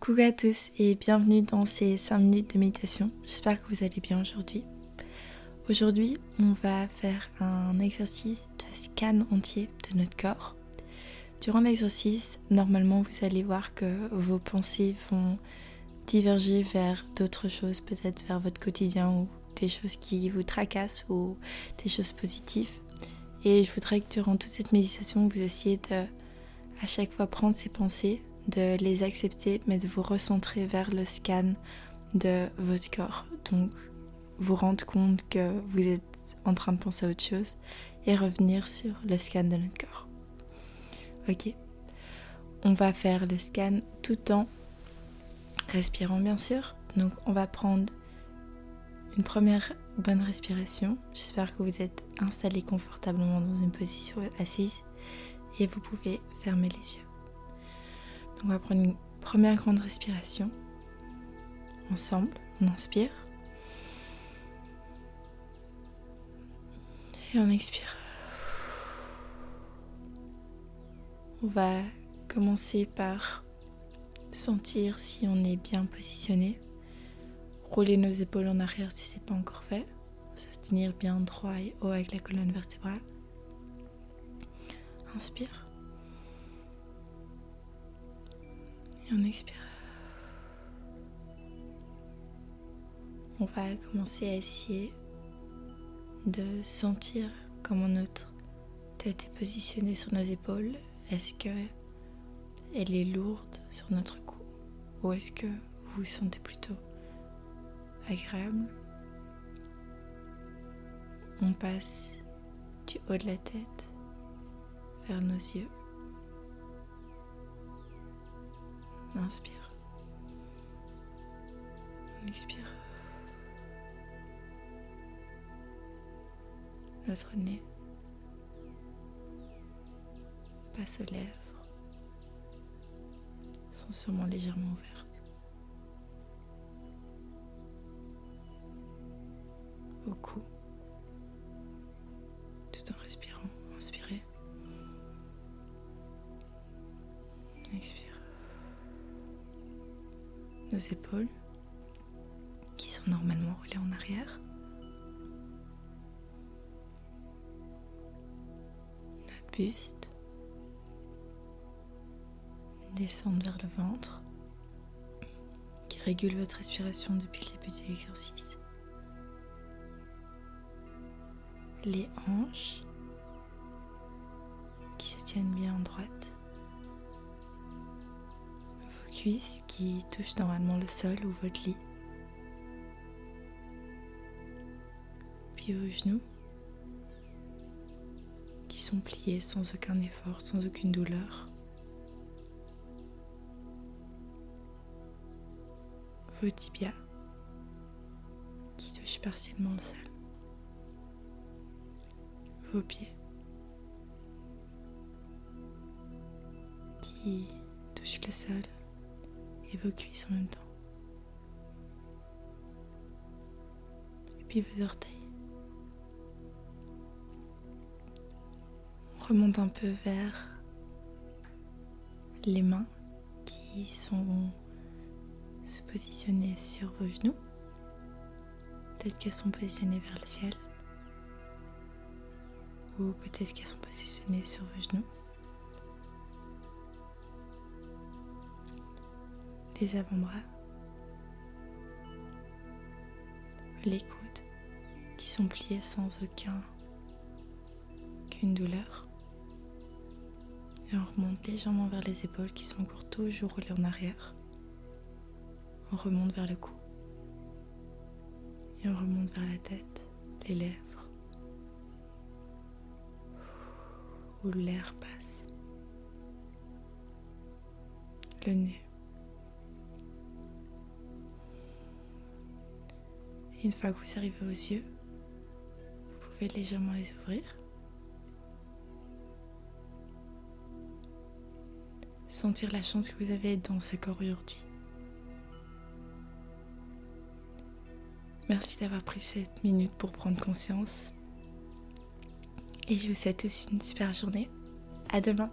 Coucou à tous et bienvenue dans ces 5 minutes de méditation. J'espère que vous allez bien aujourd'hui. Aujourd'hui, on va faire un exercice de scan entier de notre corps. Durant l'exercice, normalement, vous allez voir que vos pensées vont diverger vers d'autres choses, peut-être vers votre quotidien ou des choses qui vous tracassent ou des choses positives. Et je voudrais que durant toute cette méditation, vous essayiez de à chaque fois prendre ces pensées, de les accepter, mais de vous recentrer vers le scan de votre corps. Donc, vous rendre compte que vous êtes en train de penser à autre chose et revenir sur le scan de notre corps. Ok. On va faire le scan tout en respirant, bien sûr. Donc, on va prendre une première bonne respiration. J'espère que vous êtes installé confortablement dans une position assise et vous pouvez fermer les yeux. On va prendre une première grande respiration. Ensemble, on inspire. Et on expire. On va commencer par sentir si on est bien positionné. Rouler nos épaules en arrière si ce n'est pas encore fait. Se tenir bien droit et haut avec la colonne vertébrale. Inspire. On expire. On va commencer à essayer de sentir comment notre tête est positionnée sur nos épaules. Est-ce que elle est lourde sur notre cou ou est-ce que vous vous sentez plutôt agréable? On passe du haut de la tête vers nos yeux. Inspire. Expire. Notre nez passe aux lèvres sont sûrement légèrement ouvertes. Au cou, Nos épaules qui sont normalement roulées en arrière. Notre buste. Descendre vers le ventre qui régule votre respiration depuis le début de l'exercice. Les hanches qui se tiennent bien en droite qui touchent normalement le sol ou votre lit. Puis vos genoux qui sont pliés sans aucun effort, sans aucune douleur. Vos tibias qui touchent partiellement le sol. Vos pieds qui touchent le sol et vos cuisses en même temps. Et puis vos orteils. On remonte un peu vers les mains qui sont se positionner sur vos genoux. Peut-être qu'elles sont positionnées vers le ciel. Ou peut-être qu'elles sont positionnées sur vos genoux. Les avant-bras, les coudes qui sont pliés sans aucun, aucune douleur. Et on remonte légèrement vers les épaules qui sont encore toujours roulées en arrière. On remonte vers le cou. Et on remonte vers la tête, les lèvres, où l'air passe. Le nez. Une fois que vous arrivez aux yeux, vous pouvez légèrement les ouvrir. Sentir la chance que vous avez dans ce corps aujourd'hui. Merci d'avoir pris cette minute pour prendre conscience. Et je vous souhaite aussi une super journée. À demain.